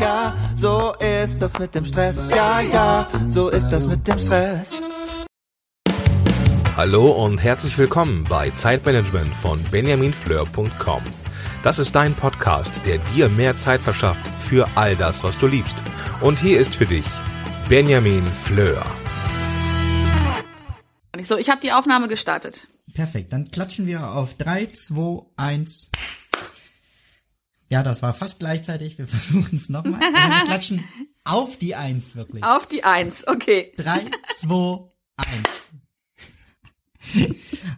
ja, so ist das mit dem Stress. Ja, ja, so ist das mit dem Stress. Hallo und herzlich willkommen bei Zeitmanagement von benjaminfleur.com. Das ist dein Podcast, der dir mehr Zeit verschafft für all das, was du liebst. Und hier ist für dich Benjamin Fleur. So, ich habe die Aufnahme gestartet. Perfekt, dann klatschen wir auf 3, 2, 1. Ja, das war fast gleichzeitig. Wir versuchen es nochmal. Also wir klatschen auf die 1 wirklich. Auf die 1, okay. 3, 2, 1.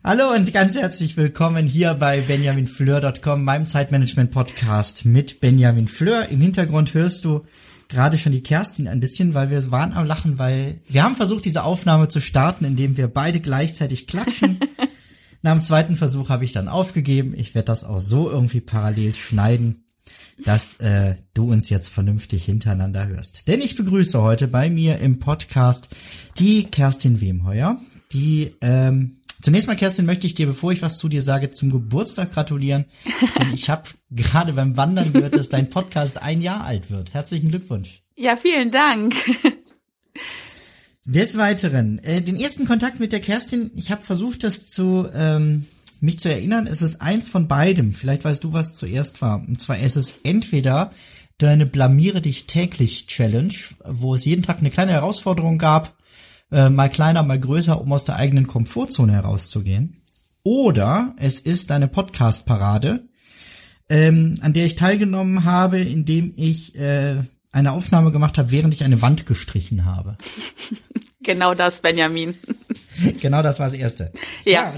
Hallo und ganz herzlich willkommen hier bei benjaminfleur.com, meinem Zeitmanagement-Podcast mit Benjamin Fleur. Im Hintergrund hörst du gerade schon die Kerstin ein bisschen, weil wir waren am Lachen, weil wir haben versucht, diese Aufnahme zu starten, indem wir beide gleichzeitig klatschen. Nach dem zweiten Versuch habe ich dann aufgegeben. Ich werde das auch so irgendwie parallel schneiden, dass äh, du uns jetzt vernünftig hintereinander hörst. Denn ich begrüße heute bei mir im Podcast die Kerstin Wemheuer, die ähm, Zunächst mal, Kerstin, möchte ich dir, bevor ich was zu dir sage, zum Geburtstag gratulieren. Denn ich habe gerade beim Wandern gehört, dass dein Podcast ein Jahr alt wird. Herzlichen Glückwunsch. Ja, vielen Dank. Des Weiteren, äh, den ersten Kontakt mit der Kerstin, ich habe versucht, das zu ähm, mich zu erinnern, es ist eins von beidem. Vielleicht weißt du, was zuerst war. Und zwar ist es entweder deine Blamiere dich täglich Challenge, wo es jeden Tag eine kleine Herausforderung gab, äh, mal kleiner, mal größer, um aus der eigenen Komfortzone herauszugehen. Oder es ist eine Podcast-Parade, ähm, an der ich teilgenommen habe, indem ich äh, eine Aufnahme gemacht habe, während ich eine Wand gestrichen habe. Genau das, Benjamin. genau das war das Erste. Ja. ja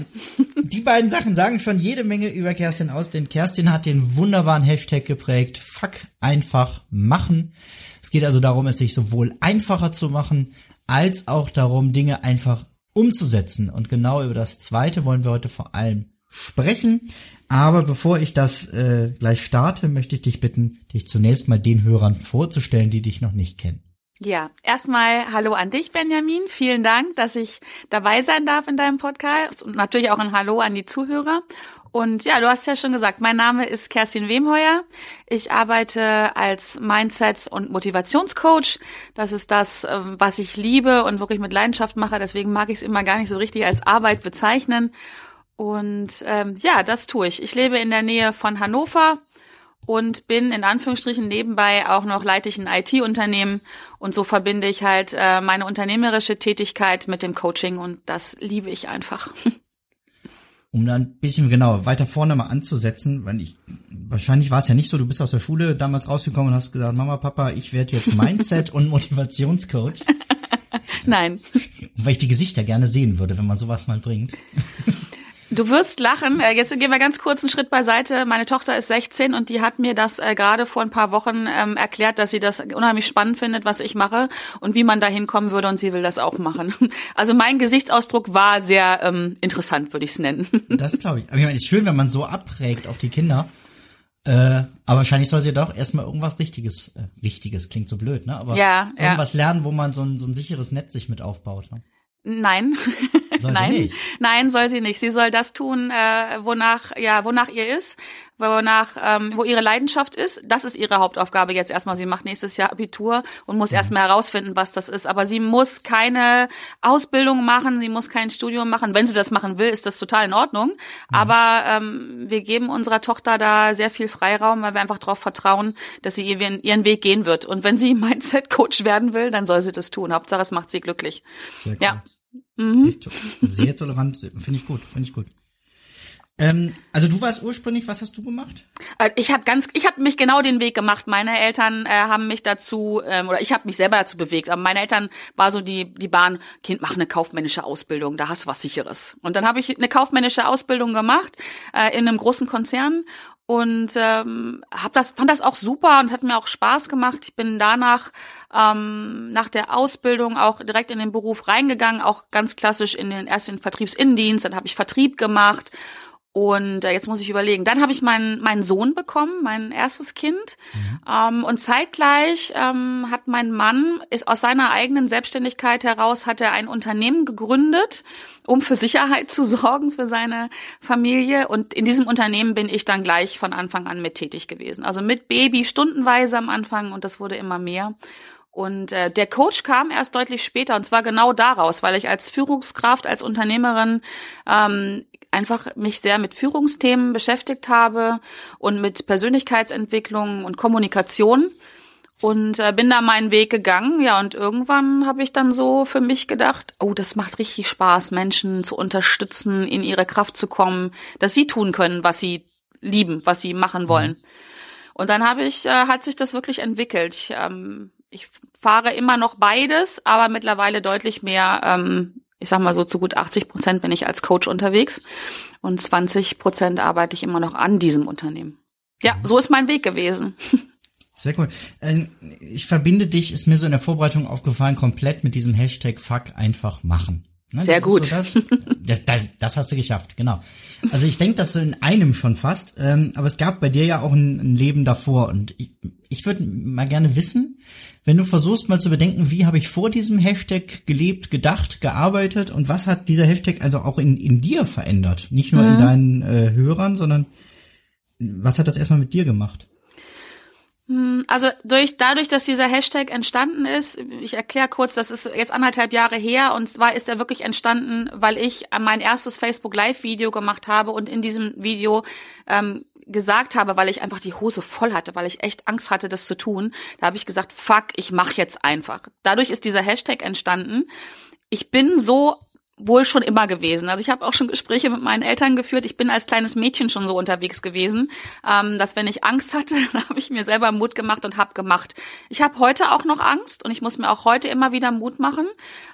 die beiden Sachen sagen schon jede Menge über Kerstin aus, denn Kerstin hat den wunderbaren Hashtag geprägt, fuck einfach machen. Es geht also darum, es sich sowohl einfacher zu machen, als auch darum, Dinge einfach umzusetzen. Und genau über das Zweite wollen wir heute vor allem sprechen. Aber bevor ich das äh, gleich starte, möchte ich dich bitten, dich zunächst mal den Hörern vorzustellen, die dich noch nicht kennen. Ja, erstmal Hallo an dich, Benjamin. Vielen Dank, dass ich dabei sein darf in deinem Podcast und natürlich auch ein Hallo an die Zuhörer. Und ja, du hast ja schon gesagt, mein Name ist Kerstin Wemheuer. Ich arbeite als Mindset- und Motivationscoach. Das ist das, ähm, was ich liebe und wirklich mit Leidenschaft mache. Deswegen mag ich es immer gar nicht so richtig als Arbeit bezeichnen. Und ähm, ja, das tue ich. Ich lebe in der Nähe von Hannover und bin in Anführungsstrichen nebenbei auch noch leite ich ein IT-Unternehmen und so verbinde ich halt äh, meine unternehmerische Tätigkeit mit dem Coaching und das liebe ich einfach. um dann ein bisschen genau weiter vorne mal anzusetzen, weil ich wahrscheinlich war es ja nicht so, du bist aus der Schule damals rausgekommen und hast gesagt, Mama, Papa, ich werde jetzt Mindset und Motivationscoach. Nein. Weil ich die Gesichter gerne sehen würde, wenn man sowas mal bringt. Du wirst lachen. Äh, jetzt gehen wir ganz kurz einen Schritt beiseite. Meine Tochter ist 16 und die hat mir das äh, gerade vor ein paar Wochen ähm, erklärt, dass sie das unheimlich spannend findet, was ich mache und wie man da hinkommen würde und sie will das auch machen. Also mein Gesichtsausdruck war sehr ähm, interessant, würde ich es nennen. Das glaube ich. Aber ich meine, es ist schön, wenn man so abprägt auf die Kinder. Äh, aber wahrscheinlich soll sie doch erstmal irgendwas Richtiges, äh, Richtiges klingt so blöd, ne? Aber ja, irgendwas ja. lernen, wo man so ein, so ein sicheres Netz sich mit aufbaut. Ne? Nein. Soll Nein. Nein, soll sie nicht. Sie soll das tun, äh, wonach, ja, wonach ihr ist, wonach, ähm, wo ihre Leidenschaft ist. Das ist ihre Hauptaufgabe jetzt erstmal. Sie macht nächstes Jahr Abitur und muss mhm. erstmal herausfinden, was das ist. Aber sie muss keine Ausbildung machen, sie muss kein Studium machen. Wenn sie das machen will, ist das total in Ordnung. Mhm. Aber ähm, wir geben unserer Tochter da sehr viel Freiraum, weil wir einfach darauf vertrauen, dass sie ihren Weg gehen wird. Und wenn sie Mindset-Coach werden will, dann soll sie das tun. Hauptsache, es macht sie glücklich. Cool. Ja. Mhm. Sehr tolerant, finde ich gut, finde ich gut. Ähm, also du warst ursprünglich, was hast du gemacht? Äh, ich habe ganz, ich habe mich genau den Weg gemacht. Meine Eltern äh, haben mich dazu, ähm, oder ich habe mich selber dazu bewegt. Aber meine Eltern war so die die Bahn, Kind, mach eine kaufmännische Ausbildung, da hast du was Sicheres. Und dann habe ich eine kaufmännische Ausbildung gemacht äh, in einem großen Konzern und ähm, hab das fand das auch super und hat mir auch Spaß gemacht. Ich bin danach ähm, nach der Ausbildung auch direkt in den Beruf reingegangen, auch ganz klassisch in den ersten Vertriebsinnendienst. Dann habe ich Vertrieb gemacht Und äh, jetzt muss ich überlegen. Dann habe ich meinen meinen Sohn bekommen, mein erstes Kind. Mhm. Ähm, und zeitgleich ähm, hat mein Mann ist aus seiner eigenen Selbstständigkeit heraus hat er ein Unternehmen gegründet, um für Sicherheit zu sorgen für seine Familie. Und in diesem Unternehmen bin ich dann gleich von Anfang an mit tätig gewesen. Also mit Baby stundenweise am Anfang und das wurde immer mehr. Und äh, der Coach kam erst deutlich später und zwar genau daraus, weil ich als Führungskraft, als Unternehmerin ähm, einfach mich sehr mit Führungsthemen beschäftigt habe und mit Persönlichkeitsentwicklung und Kommunikation und äh, bin da meinen Weg gegangen. Ja, und irgendwann habe ich dann so für mich gedacht, oh, das macht richtig Spaß, Menschen zu unterstützen, in ihre Kraft zu kommen, dass sie tun können, was sie lieben, was sie machen wollen. Mhm. Und dann habe ich, äh, hat sich das wirklich entwickelt. Ich, ähm, ich fahre immer noch beides, aber mittlerweile deutlich mehr, ähm, ich sag mal so zu gut 80 Prozent bin ich als Coach unterwegs und 20 Prozent arbeite ich immer noch an diesem Unternehmen. Ja, so ist mein Weg gewesen. Sehr cool. Ähm, ich verbinde dich, ist mir so in der Vorbereitung aufgefallen, komplett mit diesem Hashtag Fuck einfach machen. Ne, Sehr gut. So das, das, das, das, hast du geschafft, genau. Also ich denke, das in einem schon fast. Ähm, aber es gab bei dir ja auch ein, ein Leben davor. Und ich, ich würde mal gerne wissen, wenn du versuchst mal zu bedenken, wie habe ich vor diesem Hashtag gelebt, gedacht, gearbeitet und was hat dieser Hashtag also auch in, in dir verändert? Nicht nur mhm. in deinen äh, Hörern, sondern was hat das erstmal mit dir gemacht? Hm, also durch, dadurch, dass dieser Hashtag entstanden ist, ich erkläre kurz, das ist jetzt anderthalb Jahre her und zwar ist er wirklich entstanden, weil ich mein erstes Facebook Live Video gemacht habe und in diesem Video ähm, gesagt habe, weil ich einfach die Hose voll hatte, weil ich echt Angst hatte, das zu tun, da habe ich gesagt, fuck, ich mach jetzt einfach. Dadurch ist dieser Hashtag entstanden. Ich bin so wohl schon immer gewesen. Also ich habe auch schon Gespräche mit meinen Eltern geführt. Ich bin als kleines Mädchen schon so unterwegs gewesen, ähm, dass wenn ich Angst hatte, dann habe ich mir selber Mut gemacht und habe gemacht. Ich habe heute auch noch Angst und ich muss mir auch heute immer wieder Mut machen.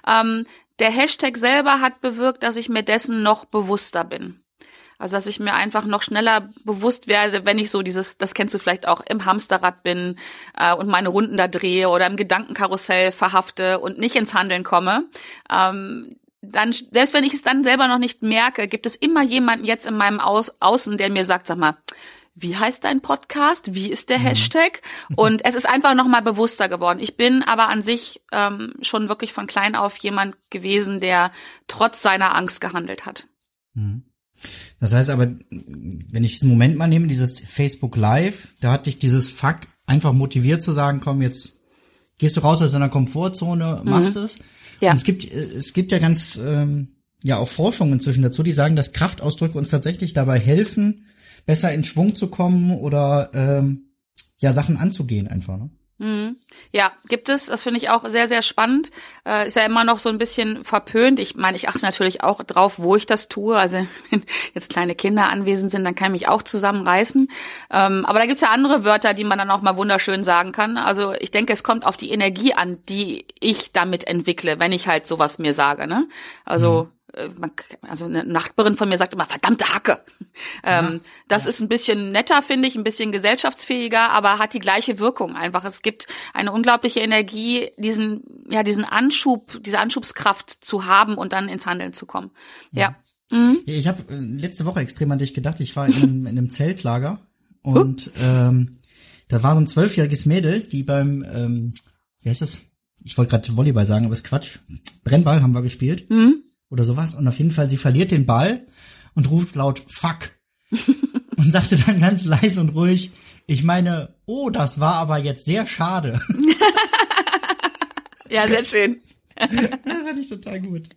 Ähm, der Hashtag selber hat bewirkt, dass ich mir dessen noch bewusster bin. Also dass ich mir einfach noch schneller bewusst werde, wenn ich so dieses, das kennst du vielleicht auch, im Hamsterrad bin äh, und meine Runden da drehe oder im Gedankenkarussell verhafte und nicht ins Handeln komme. Ähm, dann, selbst wenn ich es dann selber noch nicht merke, gibt es immer jemanden jetzt in meinem Au Außen, der mir sagt, sag mal, wie heißt dein Podcast? Wie ist der mhm. Hashtag? Und es ist einfach nochmal bewusster geworden. Ich bin aber an sich ähm, schon wirklich von klein auf jemand gewesen, der trotz seiner Angst gehandelt hat. Mhm. Das heißt aber, wenn ich diesen Moment mal nehme, dieses Facebook Live, da hat dich dieses Fuck einfach motiviert zu sagen, komm, jetzt gehst du raus aus deiner Komfortzone, machst mhm. es. Ja. Und es gibt, es gibt ja ganz, ähm, ja auch Forschungen inzwischen dazu, die sagen, dass Kraftausdrücke uns tatsächlich dabei helfen, besser in Schwung zu kommen oder ähm, ja Sachen anzugehen einfach. Ne? Mhm. Ja, gibt es. Das finde ich auch sehr, sehr spannend. Äh, ist ja immer noch so ein bisschen verpönt. Ich meine, ich achte natürlich auch drauf, wo ich das tue. Also wenn jetzt kleine Kinder anwesend sind, dann kann ich mich auch zusammenreißen. Ähm, aber da gibt's ja andere Wörter, die man dann auch mal wunderschön sagen kann. Also ich denke, es kommt auf die Energie an, die ich damit entwickle, wenn ich halt sowas mir sage. Ne? Also mhm. Äh, also eine Nachbarin von mir sagt immer, verdammte Hacke. Ähm, das ist ein bisschen netter, finde ich, ein bisschen gesellschaftsfähiger, aber hat die gleiche Wirkung einfach. Es gibt eine unglaubliche Energie, diesen, ja, diesen Anschub, diese Anschubskraft zu haben und dann ins Handeln zu kommen. Ja. ja. Mhm. Ich habe äh, letzte Woche extrem an dich gedacht. Ich war in einem, in einem Zeltlager und ähm, da war so ein zwölfjähriges Mädel, die beim, ähm, wie heißt das? Ich wollte gerade Volleyball sagen, aber ist Quatsch. Brennball haben wir gespielt. Mhm oder sowas. Und auf jeden Fall, sie verliert den Ball und ruft laut Fuck. und sagte dann ganz leise und ruhig, ich meine, oh, das war aber jetzt sehr schade. ja, sehr schön. ja, fand ich total gut.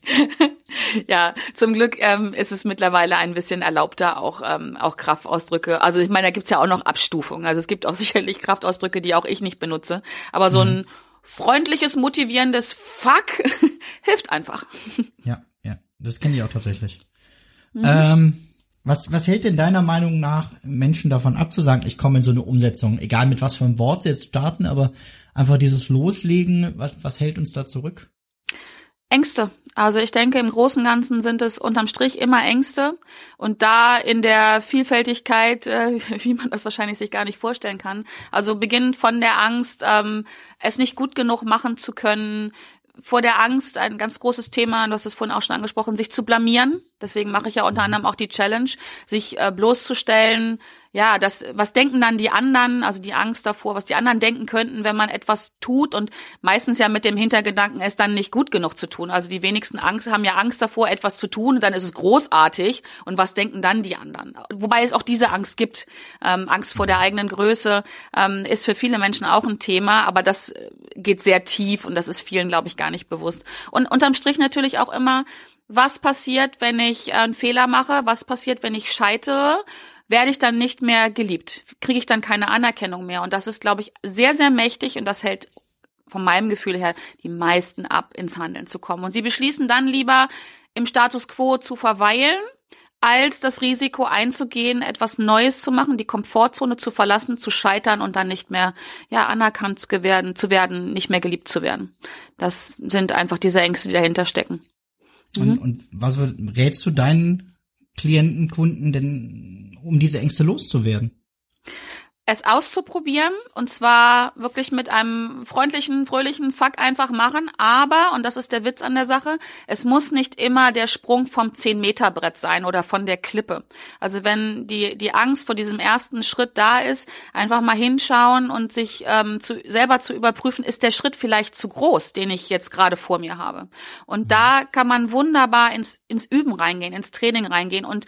Ja, zum Glück ähm, ist es mittlerweile ein bisschen erlaubter, auch, ähm, auch Kraftausdrücke. Also ich meine, da gibt's ja auch noch Abstufungen. Also es gibt auch sicherlich Kraftausdrücke, die auch ich nicht benutze. Aber so ein mhm. freundliches, motivierendes Fuck hilft einfach. Ja. Das kenne ich auch tatsächlich. Mhm. Ähm, was, was hält denn deiner Meinung nach Menschen davon abzusagen, ich komme in so eine Umsetzung, egal mit was für einem Wort sie jetzt starten, aber einfach dieses Loslegen, was, was hält uns da zurück? Ängste. Also ich denke, im Großen und Ganzen sind es unterm Strich immer Ängste. Und da in der Vielfältigkeit, äh, wie man das wahrscheinlich sich gar nicht vorstellen kann. Also beginnend von der Angst, ähm, es nicht gut genug machen zu können, vor der Angst ein ganz großes Thema, du hast es vorhin auch schon angesprochen, sich zu blamieren. Deswegen mache ich ja unter anderem auch die Challenge, sich äh, bloßzustellen, ja, das, was denken dann die anderen, also die Angst davor, was die anderen denken könnten, wenn man etwas tut und meistens ja mit dem Hintergedanken, es dann nicht gut genug zu tun. Also die wenigsten Angst haben ja Angst davor, etwas zu tun und dann ist es großartig und was denken dann die anderen? Wobei es auch diese Angst gibt. Ähm, Angst vor der eigenen Größe ähm, ist für viele Menschen auch ein Thema, aber das äh, geht sehr tief und das ist vielen, glaube ich, gar nicht bewusst. Und unterm Strich natürlich auch immer, was passiert, wenn ich einen Fehler mache? Was passiert, wenn ich scheitere? werde ich dann nicht mehr geliebt, kriege ich dann keine Anerkennung mehr. Und das ist, glaube ich, sehr, sehr mächtig und das hält von meinem Gefühl her die meisten ab, ins Handeln zu kommen. Und sie beschließen dann lieber im Status quo zu verweilen, als das Risiko einzugehen, etwas Neues zu machen, die Komfortzone zu verlassen, zu scheitern und dann nicht mehr ja anerkannt zu werden, zu werden, nicht mehr geliebt zu werden. Das sind einfach diese Ängste, die dahinter stecken. Mhm. Und, und was rätst du deinen Klienten, Kunden denn um diese Ängste loszuwerden? Es auszuprobieren und zwar wirklich mit einem freundlichen, fröhlichen Fuck einfach machen. Aber, und das ist der Witz an der Sache, es muss nicht immer der Sprung vom 10-Meter-Brett sein oder von der Klippe. Also wenn die, die Angst vor diesem ersten Schritt da ist, einfach mal hinschauen und sich ähm, zu, selber zu überprüfen, ist der Schritt vielleicht zu groß, den ich jetzt gerade vor mir habe. Und mhm. da kann man wunderbar ins, ins Üben reingehen, ins Training reingehen und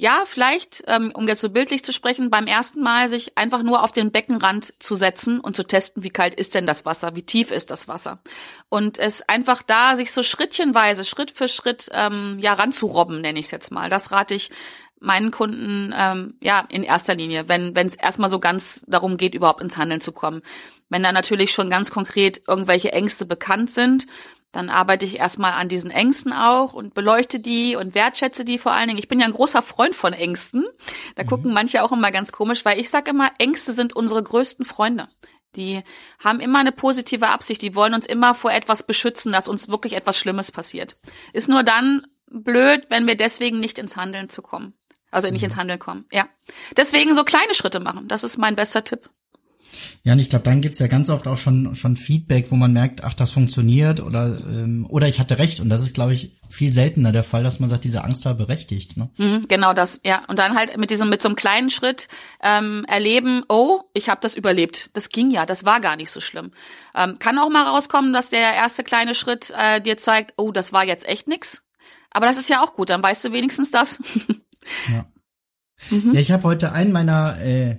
ja, vielleicht, ähm, um jetzt so bildlich zu sprechen, beim ersten Mal sich einfach nur auf den Beckenrand zu setzen und zu testen, wie kalt ist denn das Wasser, wie tief ist das Wasser. Und es einfach da sich so schrittchenweise, Schritt für Schritt, ähm, ja, ranzurobben, nenne ich es jetzt mal. Das rate ich meinen Kunden ähm, ja in erster Linie, wenn es erstmal so ganz darum geht, überhaupt ins Handeln zu kommen. Wenn da natürlich schon ganz konkret irgendwelche Ängste bekannt sind, dann arbeite ich erstmal an diesen Ängsten auch und beleuchte die und wertschätze die vor allen Dingen. Ich bin ja ein großer Freund von Ängsten. Da mhm. gucken manche auch immer ganz komisch, weil ich sage immer, Ängste sind unsere größten Freunde. Die haben immer eine positive Absicht. Die wollen uns immer vor etwas beschützen, dass uns wirklich etwas Schlimmes passiert. Ist nur dann blöd, wenn wir deswegen nicht ins Handeln zu kommen. Also nicht mhm. ins Handeln kommen. Ja. Deswegen so kleine Schritte machen. Das ist mein bester Tipp. Ja, und ich glaube, dann gibt's ja ganz oft auch schon schon Feedback, wo man merkt, ach, das funktioniert oder ähm, oder ich hatte recht. Und das ist, glaube ich, viel seltener der Fall, dass man sagt, diese Angst war berechtigt. Ne? Mhm, genau das, ja. Und dann halt mit diesem mit so einem kleinen Schritt ähm, erleben, oh, ich habe das überlebt. Das ging ja, das war gar nicht so schlimm. Ähm, kann auch mal rauskommen, dass der erste kleine Schritt äh, dir zeigt, oh, das war jetzt echt nix. Aber das ist ja auch gut, dann weißt du wenigstens das. ja. Mhm. Ja, ich habe heute einen meiner äh,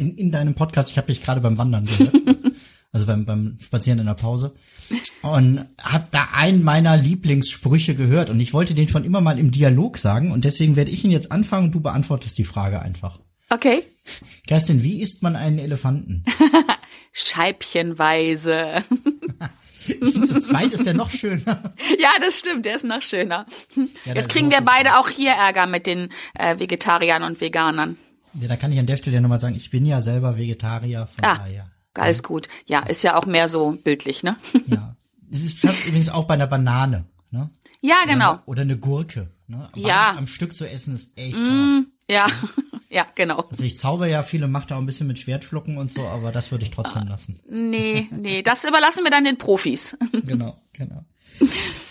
in, in deinem Podcast, ich habe dich gerade beim Wandern gehört, also beim, beim Spazieren in der Pause, und habe da einen meiner Lieblingssprüche gehört und ich wollte den schon immer mal im Dialog sagen und deswegen werde ich ihn jetzt anfangen und du beantwortest die Frage einfach. Okay. Kerstin, wie isst man einen Elefanten? Scheibchenweise. Zu zweit ist der noch schöner. Ja, das stimmt, der ist noch schöner. Ja, Jetzt kriegen wir beide auch hier Ärger mit den äh, Vegetariern und Veganern. Ja, da kann ich an der Stelle nochmal sagen, ich bin ja selber Vegetarier, von ah, daher. Alles gut. Ja, ist ja auch mehr so bildlich, ne? Ja. Es ist fast übrigens auch bei einer Banane, ne? Ja, genau. Oder, oder eine Gurke, ne? Ja. am Stück zu essen ist echt mm. Ja, ja, genau. Also ich zauber ja viele, mache da auch ein bisschen mit Schwertschlucken und so, aber das würde ich trotzdem ah, lassen. Nee, nee, das überlassen wir dann den Profis. Genau, genau.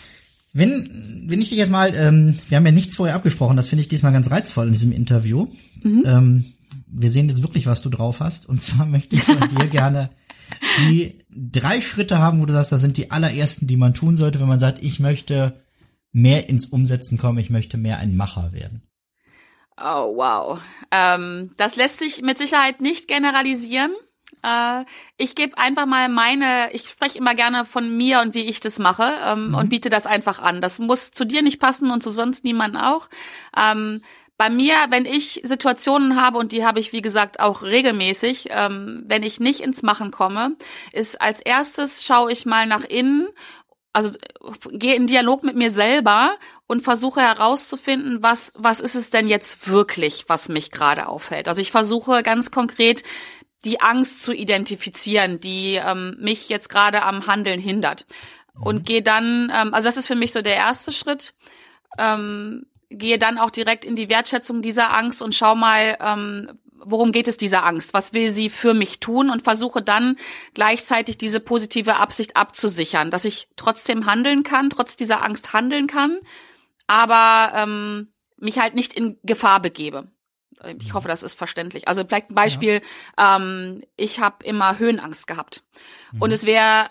Wenn, wenn ich dich jetzt mal, ähm, wir haben ja nichts vorher abgesprochen, das finde ich diesmal ganz reizvoll in diesem Interview. Mhm. Ähm, wir sehen jetzt wirklich, was du drauf hast. Und zwar möchte ich von dir gerne die drei Schritte haben, wo du sagst, das sind die allerersten, die man tun sollte, wenn man sagt, ich möchte mehr ins Umsetzen kommen, ich möchte mehr ein Macher werden. Oh, wow. Ähm, das lässt sich mit Sicherheit nicht generalisieren. Äh, ich gebe einfach mal meine, ich spreche immer gerne von mir und wie ich das mache ähm, mhm. und biete das einfach an. Das muss zu dir nicht passen und zu sonst niemand auch. Ähm, bei mir, wenn ich Situationen habe, und die habe ich, wie gesagt, auch regelmäßig, ähm, wenn ich nicht ins Machen komme, ist als erstes schaue ich mal nach innen also gehe in Dialog mit mir selber und versuche herauszufinden, was was ist es denn jetzt wirklich, was mich gerade aufhält. Also ich versuche ganz konkret die Angst zu identifizieren, die ähm, mich jetzt gerade am Handeln hindert. Und mhm. gehe dann, ähm, also das ist für mich so der erste Schritt, ähm, gehe dann auch direkt in die Wertschätzung dieser Angst und schau mal, ähm, worum geht es dieser Angst? Was will sie für mich tun? Und versuche dann gleichzeitig diese positive Absicht abzusichern, dass ich trotzdem handeln kann, trotz dieser Angst handeln kann, aber ähm, mich halt nicht in Gefahr begebe. Ich hoffe, das ist verständlich. Also vielleicht ein Beispiel, ja. ähm, ich habe immer Höhenangst gehabt. Mhm. Und es wäre,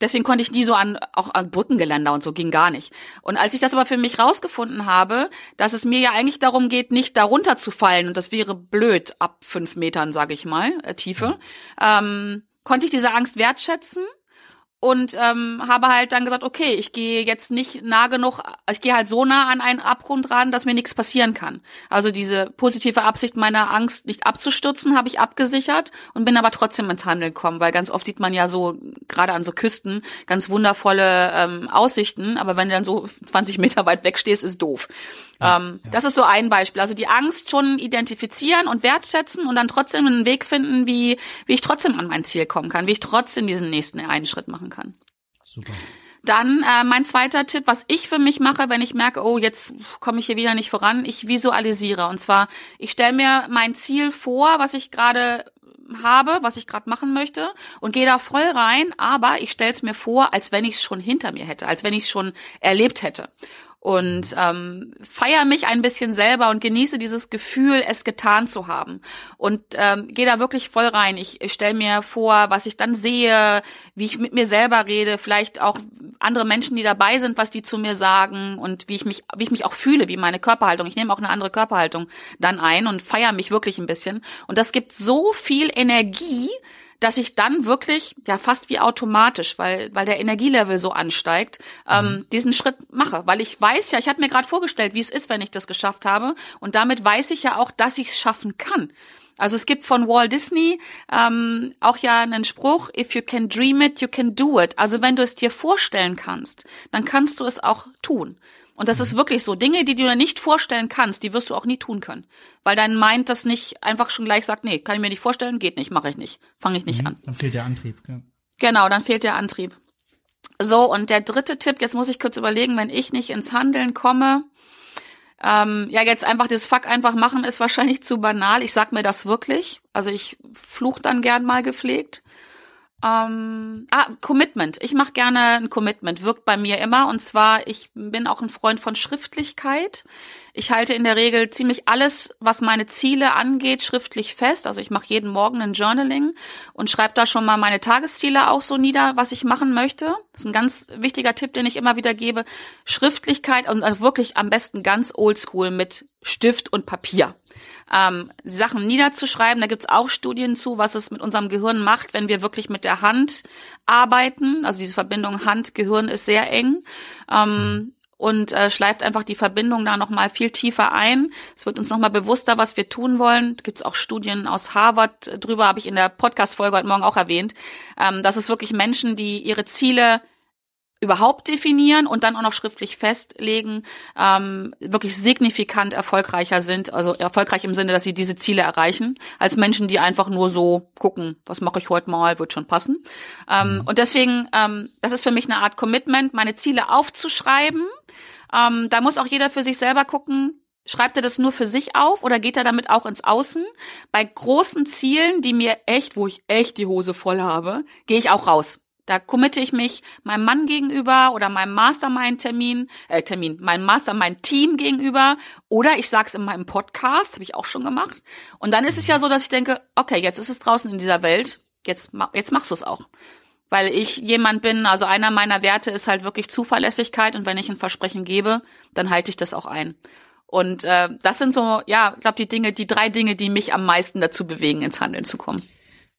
deswegen konnte ich nie so an, auch an Brückengeländer und so, ging gar nicht. Und als ich das aber für mich rausgefunden habe, dass es mir ja eigentlich darum geht, nicht darunter zu fallen, und das wäre blöd ab fünf Metern, sage ich mal, äh, Tiefe, ähm, konnte ich diese Angst wertschätzen und ähm, habe halt dann gesagt, okay, ich gehe jetzt nicht nah genug, ich gehe halt so nah an einen Abgrund ran, dass mir nichts passieren kann. Also diese positive Absicht meiner Angst nicht abzustürzen, habe ich abgesichert und bin aber trotzdem ins Handeln gekommen, weil ganz oft sieht man ja so gerade an so Küsten ganz wundervolle ähm, Aussichten, aber wenn du dann so 20 Meter weit weg stehst, ist doof. Ja, ähm, ja. Das ist so ein Beispiel. Also die Angst schon identifizieren und wertschätzen und dann trotzdem einen Weg finden, wie wie ich trotzdem an mein Ziel kommen kann, wie ich trotzdem diesen nächsten einen Schritt machen machen kann. Super. Dann äh, mein zweiter Tipp, was ich für mich mache, wenn ich merke, oh, jetzt komme ich hier wieder nicht voran, ich visualisiere. Und zwar, ich stelle mir mein Ziel vor, was ich gerade habe, was ich gerade machen möchte und gehe da voll rein, aber ich stelle es mir vor, als wenn ich es schon hinter mir hätte, als wenn ich es schon erlebt hätte und ähm, feier mich ein bisschen selber und genieße dieses Gefühl, es getan zu haben. Und ähm, gehe da wirklich voll rein. Ich, ich stelle mir vor, was ich dann sehe, wie ich mit mir selber rede, vielleicht auch andere Menschen, die dabei sind, was die zu mir sagen und wie ich mich, wie ich mich auch fühle, wie meine Körperhaltung. Ich nehme auch eine andere Körperhaltung dann ein und feier mich wirklich ein bisschen. Und das gibt so viel Energie, dass ich dann wirklich, ja fast wie automatisch, weil, weil der Energielevel so ansteigt, ähm, mhm. diesen Schritt mache. Weil ich weiß ja, ich habe mir gerade vorgestellt, wie es ist, wenn ich das geschafft habe. Und damit weiß ich ja auch, dass ich es schaffen kann. Also es gibt von Walt Disney ähm, auch ja einen Spruch, if you can dream it, you can do it. Also wenn du es dir vorstellen kannst, dann kannst du es auch tun. Und das ist mhm. wirklich so. Dinge, die du dir nicht vorstellen kannst, die wirst du auch nie tun können. Weil dein Mind das nicht einfach schon gleich sagt, nee, kann ich mir nicht vorstellen, geht nicht, mache ich nicht, fange ich nicht mhm, an. Dann fehlt der Antrieb. Ja. Genau, dann fehlt der Antrieb. So, und der dritte Tipp, jetzt muss ich kurz überlegen, wenn ich nicht ins Handeln komme, ähm, ja, jetzt einfach das Fuck einfach machen ist wahrscheinlich zu banal. Ich sag mir das wirklich. Also ich fluch dann gern mal gepflegt. Ähm, ah, Commitment. Ich mache gerne ein Commitment, wirkt bei mir immer. Und zwar, ich bin auch ein Freund von Schriftlichkeit. Ich halte in der Regel ziemlich alles, was meine Ziele angeht, schriftlich fest. Also ich mache jeden Morgen ein Journaling und schreibe da schon mal meine Tagesziele auch so nieder, was ich machen möchte. Das ist ein ganz wichtiger Tipp, den ich immer wieder gebe. Schriftlichkeit und wirklich am besten ganz oldschool mit Stift und Papier ähm, Sachen niederzuschreiben. Da gibt's auch Studien zu, was es mit unserem Gehirn macht, wenn wir wirklich mit der Hand arbeiten. Also diese Verbindung Hand-Gehirn ist sehr eng. Ähm, und äh, schleift einfach die Verbindung da nochmal viel tiefer ein. Es wird uns nochmal bewusster, was wir tun wollen. Da gibt's auch Studien aus Harvard drüber, habe ich in der Podcast-Folge heute Morgen auch erwähnt. Ähm, dass es wirklich Menschen, die ihre Ziele überhaupt definieren und dann auch noch schriftlich festlegen, ähm, wirklich signifikant erfolgreicher sind, also erfolgreich im Sinne, dass sie diese Ziele erreichen, als Menschen, die einfach nur so gucken, was mache ich heute mal, wird schon passen. Ähm, mhm. Und deswegen, ähm, das ist für mich eine Art Commitment, meine Ziele aufzuschreiben. Ähm, da muss auch jeder für sich selber gucken, Schreibt er das nur für sich auf oder geht er damit auch ins Außen? Bei großen Zielen, die mir echt, wo ich echt die Hose voll habe, gehe ich auch raus. Da committe ich mich meinem Mann gegenüber oder meinem Mastermind-Termin, äh, Termin, meinem Mastermind-Team gegenüber oder ich sag's in meinem Podcast, habe ich auch schon gemacht. Und dann ist es ja so, dass ich denke, okay, jetzt ist es draußen in dieser Welt, jetzt, jetzt machst du es auch. Weil ich jemand bin, also einer meiner Werte ist halt wirklich Zuverlässigkeit und wenn ich ein Versprechen gebe, dann halte ich das auch ein. Und äh, das sind so, ja, ich glaube, die Dinge, die drei Dinge, die mich am meisten dazu bewegen, ins Handeln zu kommen.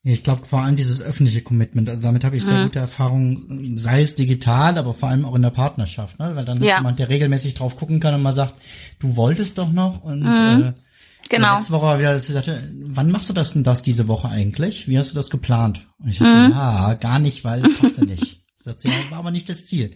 Ich glaube vor allem dieses öffentliche Commitment, also damit habe ich sehr mhm. gute Erfahrungen, sei es digital, aber vor allem auch in der Partnerschaft, ne? weil dann ist ja. jemand, der regelmäßig drauf gucken kann und mal sagt, du wolltest doch noch und mhm. äh, Genau. Letzte Woche war wieder, dass sie sagte, wann machst du das denn das diese Woche eigentlich? Wie hast du das geplant? Und ich dachte, mhm. ja, gar nicht, weil ich hoffe nicht. Sie, war aber nicht das Ziel.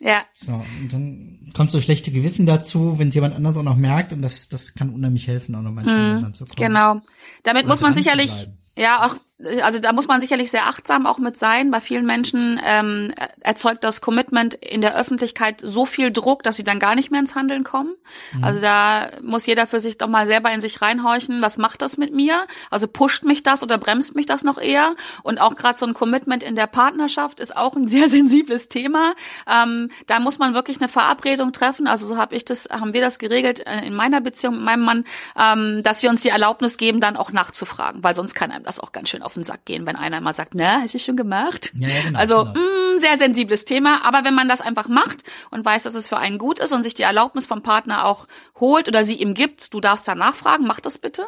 Ja. So, und dann kommt so schlechte Gewissen dazu, wenn jemand anders auch noch merkt und das, das kann unheimlich helfen, auch noch manchmal mhm, zu kommen. Genau. Damit muss man sicherlich, ja, auch also da muss man sicherlich sehr achtsam auch mit sein. Bei vielen Menschen ähm, erzeugt das Commitment in der Öffentlichkeit so viel Druck, dass sie dann gar nicht mehr ins Handeln kommen. Mhm. Also da muss jeder für sich doch mal selber in sich reinhorchen, was macht das mit mir? Also pusht mich das oder bremst mich das noch eher? Und auch gerade so ein Commitment in der Partnerschaft ist auch ein sehr sensibles Thema. Ähm, da muss man wirklich eine Verabredung treffen. Also so habe ich das, haben wir das geregelt äh, in meiner Beziehung mit meinem Mann, ähm, dass wir uns die Erlaubnis geben, dann auch nachzufragen, weil sonst kann einem das auch ganz schön auf den Sack gehen, wenn einer mal sagt, na, hast du schon gemacht? Ja, ja, genau, also genau. Mh, mm, sehr sensibles Thema, aber wenn man das einfach macht und weiß, dass es für einen gut ist und sich die Erlaubnis vom Partner auch holt oder sie ihm gibt, du darfst da nachfragen, mach das bitte.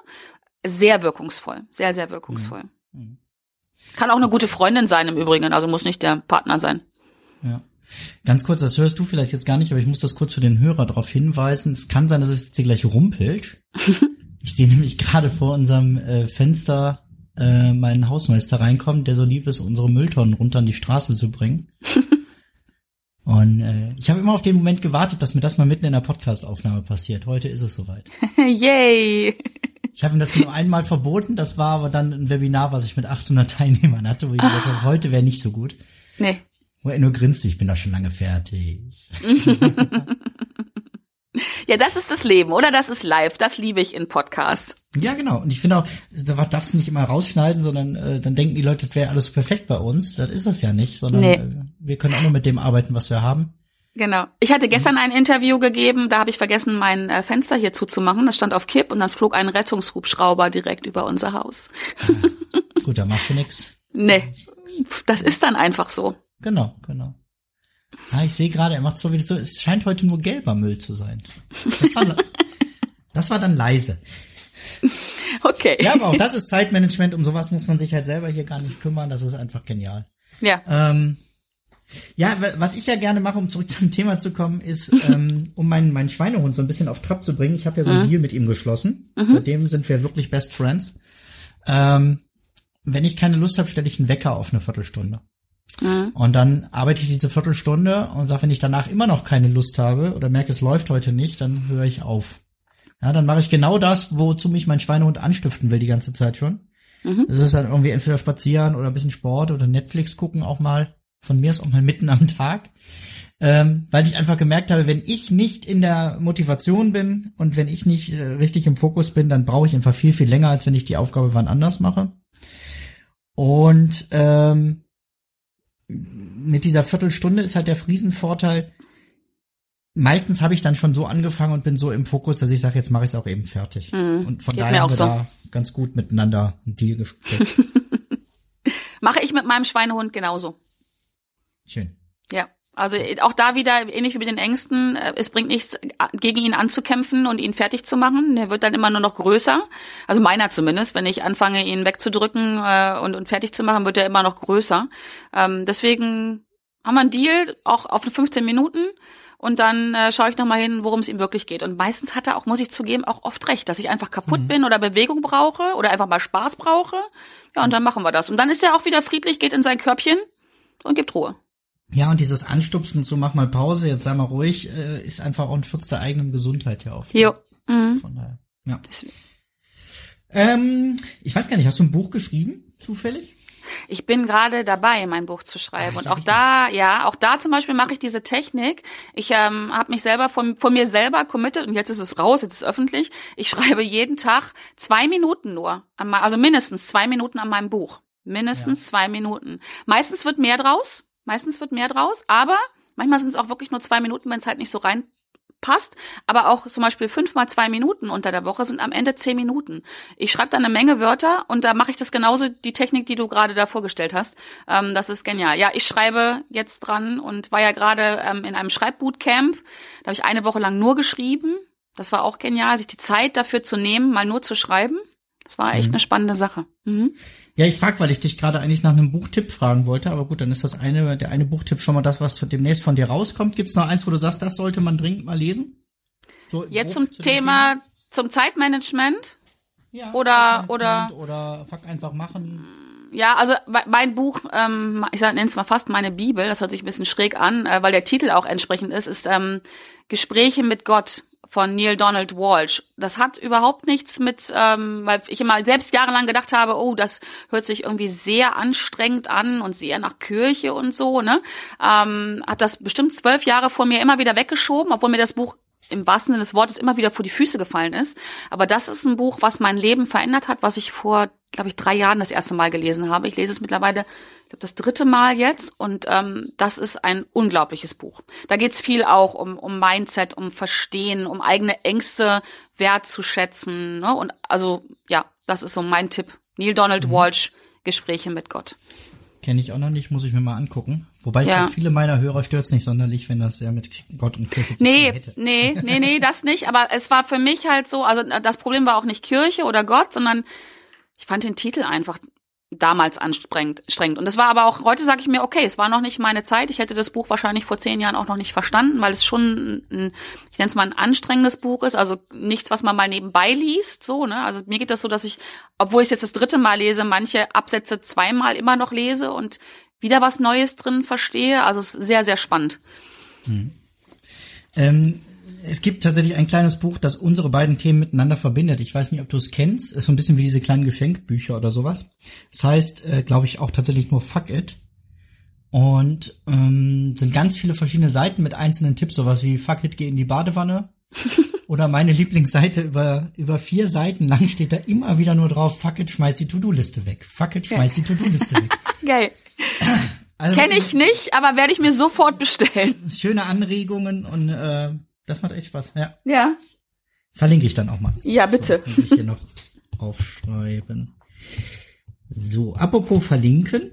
Sehr wirkungsvoll, sehr, sehr wirkungsvoll. Mhm. mhm. Kann auch eine gute Freundin sein im Übrigen, also muss nicht der Partner sein. Ja. Ganz kurz, das hörst du vielleicht jetzt gar nicht, aber ich muss das kurz für den Hörer darauf hinweisen. Es kann sein, dass es jetzt hier gleich rumpelt. ich sehe nämlich gerade vor unserem äh, Fenster äh, meinen Hausmeister reinkommen, der so lieb ist, unsere Mülltonnen runter an die Straße zu bringen. Und äh, ich habe immer auf den Moment gewartet, dass mir das mal mitten in der Podcast-Aufnahme passiert. Heute ist es soweit. Yay! Ich habe ihm das nur einmal verboten, das war aber dann ein Webinar, was ich mit 800 Teilnehmern hatte, wo ich gesagt habe, heute wäre nicht so gut. Nee. Wo er nur grinst, ich bin da schon lange fertig. Ja, das ist das Leben, oder? Das ist live. Das liebe ich in Podcasts. Ja, genau. Und ich finde auch, da darfst du nicht immer rausschneiden, sondern äh, dann denken die Leute, das wäre alles perfekt bei uns. Das ist das ja nicht, sondern nee. äh, wir können auch nur mit dem arbeiten, was wir haben. Genau. Ich hatte gestern ein Interview gegeben, da habe ich vergessen, mein äh, Fenster hier zuzumachen. Das stand auf Kipp und dann flog ein Rettungshubschrauber direkt über unser Haus. Ah, gut, da machst du nix. Nee, das ist dann einfach so. Genau, genau. Ah, ich sehe gerade, er macht so wie so, es scheint heute nur gelber Müll zu sein. Das war, das war dann leise. Okay. Ja, aber auch das ist Zeitmanagement, um sowas muss man sich halt selber hier gar nicht kümmern, das ist einfach genial. Ja. Ähm, ja, was ich ja gerne mache, um zurück zum Thema zu kommen, ist, ähm, um meinen, meinen Schweinehund so ein bisschen auf Trab zu bringen. Ich habe ja so einen mhm. Deal mit ihm geschlossen. Mhm. Seitdem sind wir wirklich Best Friends. Ähm, wenn ich keine Lust habe, stelle ich einen Wecker auf eine Viertelstunde. Mhm. Und dann arbeite ich diese Viertelstunde und sage, wenn ich danach immer noch keine Lust habe oder merke, es läuft heute nicht, dann höre ich auf. Ja, dann mache ich genau das, wozu mich mein Schweinehund anstiften will die ganze Zeit schon. Mhm. Das ist dann irgendwie entweder spazieren oder ein bisschen Sport oder Netflix gucken auch mal. Von mir ist auch mal mitten am Tag. Ähm, weil ich einfach gemerkt habe, wenn ich nicht in der Motivation bin und wenn ich nicht äh, richtig im Fokus bin, dann brauche ich einfach viel, viel länger, als wenn ich die Aufgabe wann anders mache. Und ähm, mit dieser Viertelstunde ist halt der Riesenvorteil, meistens habe ich dann schon so angefangen und bin so im Fokus, dass ich sage, jetzt mache ich es auch eben fertig. Mhm. Und von Geht daher haben wir so. da ganz gut miteinander einen Deal gespielt. mache ich mit meinem Schweinehund genauso. Schön. Ja. Also auch da wieder ähnlich wie mit den Ängsten, äh, es bringt nichts, gegen ihn anzukämpfen und ihn fertig zu machen. Der wird dann immer nur noch größer. Also meiner zumindest. Wenn ich anfange, ihn wegzudrücken äh, und, und fertig zu machen, wird er immer noch größer. Ähm, deswegen haben wir einen Deal, auch auf 15 Minuten. Und dann äh, schaue ich nochmal hin, worum es ihm wirklich geht. Und meistens hat er auch, muss ich zugeben, auch oft recht, dass ich einfach kaputt mhm. bin oder Bewegung brauche oder einfach mal Spaß brauche. Ja, und dann machen wir das. Und dann ist er auch wieder friedlich, geht in sein Körbchen und gibt Ruhe. Ja, und dieses Anstupsen zu mach mal Pause, jetzt sei mal ruhig, äh, ist einfach auch ein Schutz der eigenen Gesundheit ja oft. Jo. Mhm. Von daher, ja. Ähm, ich weiß gar nicht, hast du ein Buch geschrieben, zufällig? Ich bin gerade dabei, mein Buch zu schreiben. Ach, und auch da, ja, auch da zum Beispiel mache ich diese Technik. Ich ähm, habe mich selber von, von mir selber committed und jetzt ist es raus, jetzt ist es öffentlich. Ich schreibe jeden Tag zwei Minuten nur, also mindestens zwei Minuten an meinem Buch. Mindestens ja. zwei Minuten. Meistens wird mehr draus. Meistens wird mehr draus, aber manchmal sind es auch wirklich nur zwei Minuten, wenn es halt nicht so reinpasst. Aber auch zum Beispiel fünf mal zwei Minuten unter der Woche sind am Ende zehn Minuten. Ich schreibe dann eine Menge Wörter und da mache ich das genauso, die Technik, die du gerade da vorgestellt hast. Ähm, das ist genial. Ja, ich schreibe jetzt dran und war ja gerade ähm, in einem Schreibbootcamp. Da habe ich eine Woche lang nur geschrieben. Das war auch genial, sich die Zeit dafür zu nehmen, mal nur zu schreiben. Das war echt mhm. eine spannende Sache. Mhm. Ja, ich frage, weil ich dich gerade eigentlich nach einem Buchtipp fragen wollte, aber gut, dann ist das eine, der eine Buchtipp schon mal das, was demnächst von dir rauskommt. Gibt es noch eins, wo du sagst, das sollte man dringend mal lesen? So Jetzt zum zu Thema, Thema, zum Zeitmanagement? Ja, oder, oder, oder fuck einfach machen. Ja, also mein Buch, ähm, ich nenne es mal fast meine Bibel, das hört sich ein bisschen schräg an, äh, weil der Titel auch entsprechend ist, ist ähm, Gespräche mit Gott von Neil Donald Walsh. Das hat überhaupt nichts mit, ähm, weil ich immer selbst jahrelang gedacht habe, oh, das hört sich irgendwie sehr anstrengend an und sehr nach Kirche und so, ne? Ähm, hab das bestimmt zwölf Jahre vor mir immer wieder weggeschoben, obwohl mir das Buch im wahrsten Sinne des Wortes immer wieder vor die Füße gefallen ist. Aber das ist ein Buch, was mein Leben verändert hat, was ich vor, glaube ich, drei Jahren das erste Mal gelesen habe. Ich lese es mittlerweile, ich glaube, das dritte Mal jetzt. Und ähm, das ist ein unglaubliches Buch. Da geht's viel auch um, um Mindset, um Verstehen, um eigene Ängste wertzuschätzen. Ne? Und also, ja, das ist so mein Tipp. Neil Donald mhm. Walsh, Gespräche mit Gott. Kenne ich auch noch nicht, muss ich mir mal angucken. Wobei ja. glaube, viele meiner Hörer stört nicht sonderlich, wenn das ja mit Gott und Kirche zu nee, hätte. Nee, nee, nee, das nicht. Aber es war für mich halt so, also das Problem war auch nicht Kirche oder Gott, sondern ich fand den Titel einfach damals anstrengend. Und das war aber auch, heute sage ich mir, okay, es war noch nicht meine Zeit. Ich hätte das Buch wahrscheinlich vor zehn Jahren auch noch nicht verstanden, weil es schon ein, ich nenne es mal ein anstrengendes Buch ist, also nichts, was man mal nebenbei liest, so, ne? Also mir geht das so, dass ich, obwohl ich jetzt das dritte Mal lese, manche Absätze zweimal immer noch lese und wieder was Neues drin verstehe. Also es ist sehr, sehr spannend. Hm. Ähm, es gibt tatsächlich ein kleines Buch, das unsere beiden Themen miteinander verbindet. Ich weiß nicht, ob du es kennst. Ist so ein bisschen wie diese kleinen Geschenkbücher oder sowas. Das heißt, äh, glaube ich, auch tatsächlich nur Fuck It. Und ähm, sind ganz viele verschiedene Seiten mit einzelnen Tipps, sowas wie Fuck It, geh in die Badewanne. Oder meine Lieblingsseite über, über vier Seiten lang steht da immer wieder nur drauf, Fuck It, schmeiß die To-Do-Liste weg. Fuck It, schmeiß die To-Do-Liste weg. Geil. Also, Kenne ich nicht, aber werde ich mir sofort bestellen. Schöne Anregungen und äh, das macht echt Spaß, ja. Ja. Verlinke ich dann auch mal. Ja, bitte. So, muss ich hier noch aufschreiben. So, apropos verlinken.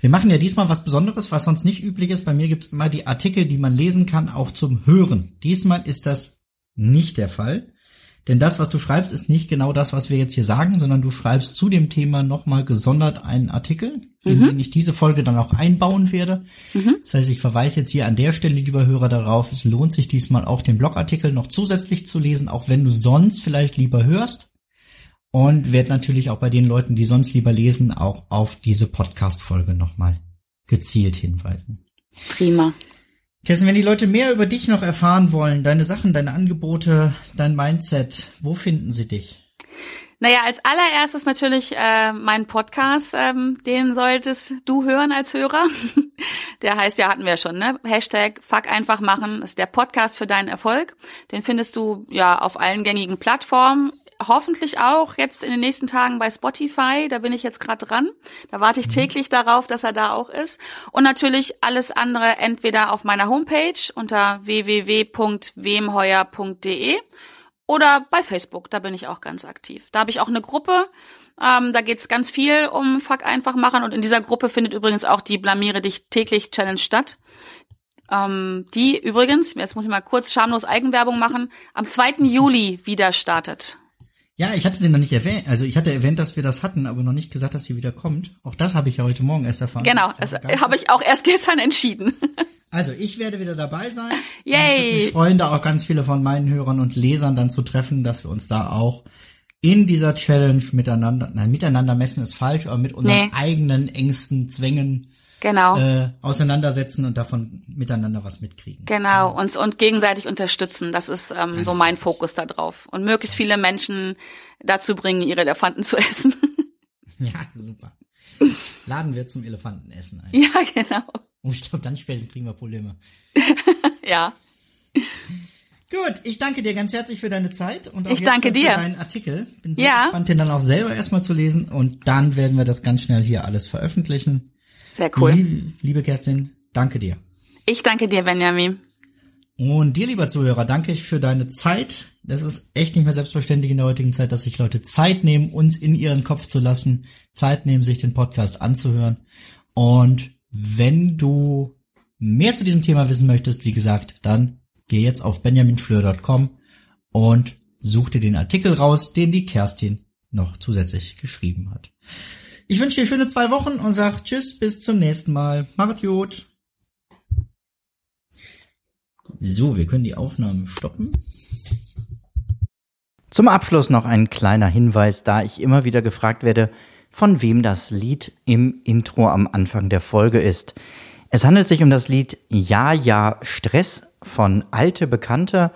Wir machen ja diesmal was Besonderes, was sonst nicht üblich ist. Bei mir gibt es immer die Artikel, die man lesen kann, auch zum Hören. Diesmal ist das nicht der Fall. Denn das, was du schreibst, ist nicht genau das, was wir jetzt hier sagen, sondern du schreibst zu dem Thema nochmal gesondert einen Artikel, in mhm. den ich diese Folge dann auch einbauen werde. Mhm. Das heißt, ich verweise jetzt hier an der Stelle, lieber Hörer, darauf, es lohnt sich diesmal auch den Blogartikel noch zusätzlich zu lesen, auch wenn du sonst vielleicht lieber hörst. Und werde natürlich auch bei den Leuten, die sonst lieber lesen, auch auf diese Podcast-Folge nochmal gezielt hinweisen. Prima. Kerstin, wenn die Leute mehr über dich noch erfahren wollen, deine Sachen, deine Angebote, dein Mindset, wo finden sie dich? Naja, als allererstes natürlich äh, mein Podcast, ähm, den solltest du hören als Hörer. Der heißt ja, hatten wir schon, ne? Hashtag Fuck einfach machen ist der Podcast für deinen Erfolg. Den findest du ja auf allen gängigen Plattformen hoffentlich auch jetzt in den nächsten Tagen bei Spotify. Da bin ich jetzt gerade dran. Da warte ich mhm. täglich darauf, dass er da auch ist. Und natürlich alles andere entweder auf meiner Homepage unter www.wemheuer.de oder bei Facebook. Da bin ich auch ganz aktiv. Da habe ich auch eine Gruppe. Ähm, da geht's ganz viel um Fuck einfach machen. Und in dieser Gruppe findet übrigens auch die Blamiere dich täglich Challenge statt. Ähm, die übrigens, jetzt muss ich mal kurz schamlos Eigenwerbung machen, am 2. Juli wieder startet. Ja, ich hatte sie noch nicht erwähnt. Also ich hatte erwähnt, dass wir das hatten, aber noch nicht gesagt, dass sie wieder kommt. Auch das habe ich ja heute Morgen erst erfahren. Genau, das habe ich auch erst gestern entschieden. Also ich werde wieder dabei sein. Yay! Ich freue da auch ganz viele von meinen Hörern und Lesern dann zu treffen, dass wir uns da auch in dieser Challenge miteinander, nein, miteinander messen ist falsch, aber mit unseren nee. eigenen Ängsten, Zwängen genau. äh, auseinandersetzen und davon miteinander was mitkriegen. Genau, uns und gegenseitig unterstützen. Das ist ähm, so mein Fokus da drauf. Und möglichst viele Menschen dazu bringen, ihre Elefanten zu essen. ja, super. Laden wir zum Elefantenessen ein. Ja, genau. Und ich glaube, dann spätestens kriegen wir Probleme. ja. Gut, ich danke dir ganz herzlich für deine Zeit und auch ich danke dir. für deinen Artikel. Bin sehr ja. gespannt, den dann auch selber erstmal zu lesen und dann werden wir das ganz schnell hier alles veröffentlichen. Sehr cool. Liebe, liebe Kerstin, danke dir. Ich danke dir, Benjamin. Und dir, lieber Zuhörer, danke ich für deine Zeit. Das ist echt nicht mehr selbstverständlich in der heutigen Zeit, dass sich Leute Zeit nehmen, uns in ihren Kopf zu lassen, Zeit nehmen, sich den Podcast anzuhören. Und wenn du mehr zu diesem Thema wissen möchtest, wie gesagt, dann geh jetzt auf benjaminfleur.com und such dir den Artikel raus, den die Kerstin noch zusätzlich geschrieben hat. Ich wünsche dir schöne zwei Wochen und sag Tschüss, bis zum nächsten Mal. Macht gut. So, wir können die Aufnahmen stoppen. Zum Abschluss noch ein kleiner Hinweis, da ich immer wieder gefragt werde, von wem das Lied im Intro am Anfang der Folge ist. Es handelt sich um das Lied Ja, ja, Stress von Alte Bekannte